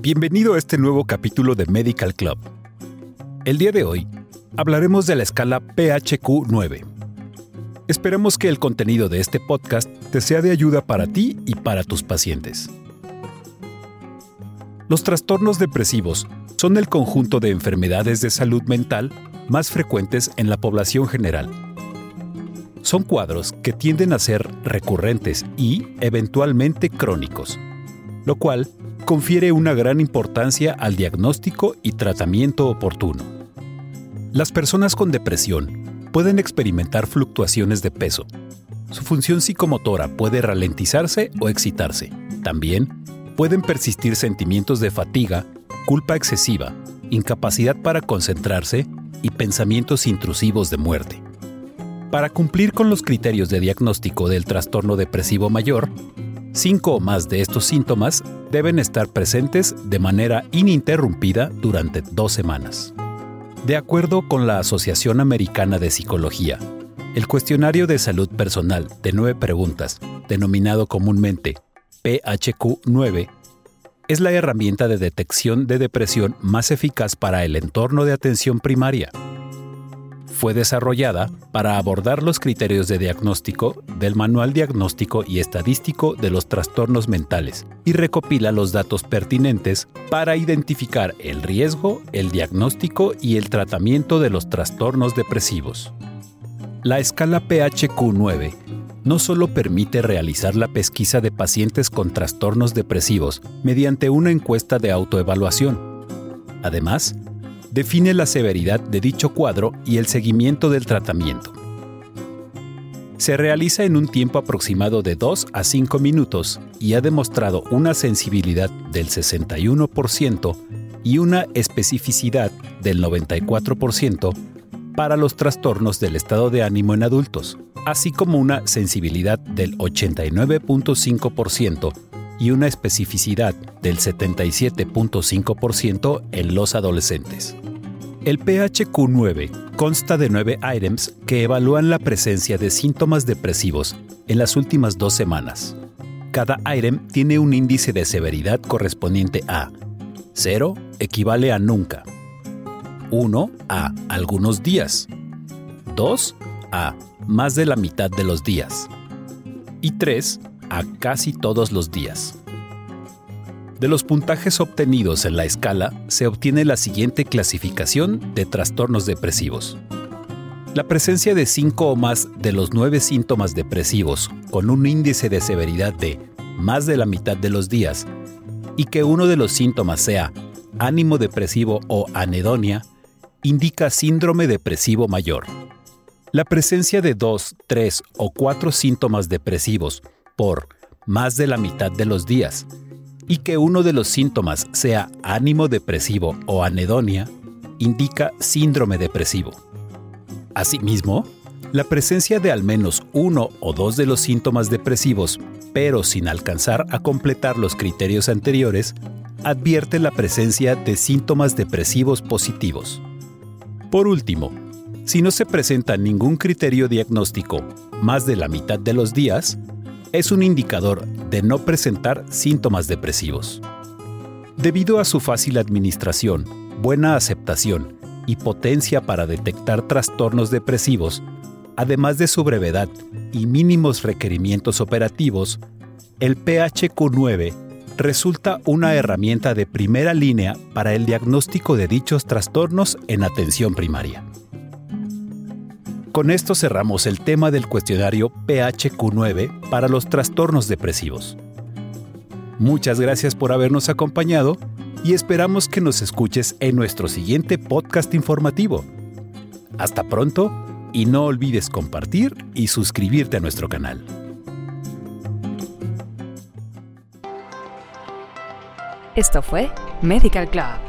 Bienvenido a este nuevo capítulo de Medical Club. El día de hoy hablaremos de la escala PHQ-9. Esperamos que el contenido de este podcast te sea de ayuda para ti y para tus pacientes. Los trastornos depresivos son el conjunto de enfermedades de salud mental más frecuentes en la población general. Son cuadros que tienden a ser recurrentes y, eventualmente, crónicos, lo cual confiere una gran importancia al diagnóstico y tratamiento oportuno. Las personas con depresión pueden experimentar fluctuaciones de peso. Su función psicomotora puede ralentizarse o excitarse. También pueden persistir sentimientos de fatiga, culpa excesiva, incapacidad para concentrarse y pensamientos intrusivos de muerte. Para cumplir con los criterios de diagnóstico del trastorno depresivo mayor, Cinco o más de estos síntomas deben estar presentes de manera ininterrumpida durante dos semanas. De acuerdo con la Asociación Americana de Psicología, el cuestionario de salud personal de nueve preguntas, denominado comúnmente PHQ-9, es la herramienta de detección de depresión más eficaz para el entorno de atención primaria fue desarrollada para abordar los criterios de diagnóstico del Manual Diagnóstico y Estadístico de los Trastornos Mentales y recopila los datos pertinentes para identificar el riesgo, el diagnóstico y el tratamiento de los trastornos depresivos. La escala PHQ-9 no solo permite realizar la pesquisa de pacientes con trastornos depresivos mediante una encuesta de autoevaluación. Además, define la severidad de dicho cuadro y el seguimiento del tratamiento. Se realiza en un tiempo aproximado de 2 a 5 minutos y ha demostrado una sensibilidad del 61% y una especificidad del 94% para los trastornos del estado de ánimo en adultos, así como una sensibilidad del 89.5% y una especificidad del 77.5% en los adolescentes. El PHQ-9 consta de nueve items que evalúan la presencia de síntomas depresivos en las últimas dos semanas. Cada item tiene un índice de severidad correspondiente a 0 equivale a nunca, 1 a algunos días, 2 a más de la mitad de los días y 3 a casi todos los días. De los puntajes obtenidos en la escala se obtiene la siguiente clasificación de trastornos depresivos. La presencia de 5 o más de los 9 síntomas depresivos con un índice de severidad de más de la mitad de los días y que uno de los síntomas sea ánimo depresivo o anedonia indica síndrome depresivo mayor. La presencia de 2, 3 o 4 síntomas depresivos por más de la mitad de los días y que uno de los síntomas sea ánimo depresivo o anedonia, indica síndrome depresivo. Asimismo, la presencia de al menos uno o dos de los síntomas depresivos, pero sin alcanzar a completar los criterios anteriores, advierte la presencia de síntomas depresivos positivos. Por último, si no se presenta ningún criterio diagnóstico más de la mitad de los días, es un indicador de no presentar síntomas depresivos. Debido a su fácil administración, buena aceptación y potencia para detectar trastornos depresivos, además de su brevedad y mínimos requerimientos operativos, el PHQ-9 resulta una herramienta de primera línea para el diagnóstico de dichos trastornos en atención primaria con esto cerramos el tema del cuestionario PHQ9 para los trastornos depresivos. Muchas gracias por habernos acompañado y esperamos que nos escuches en nuestro siguiente podcast informativo. Hasta pronto y no olvides compartir y suscribirte a nuestro canal. Esto fue Medical Club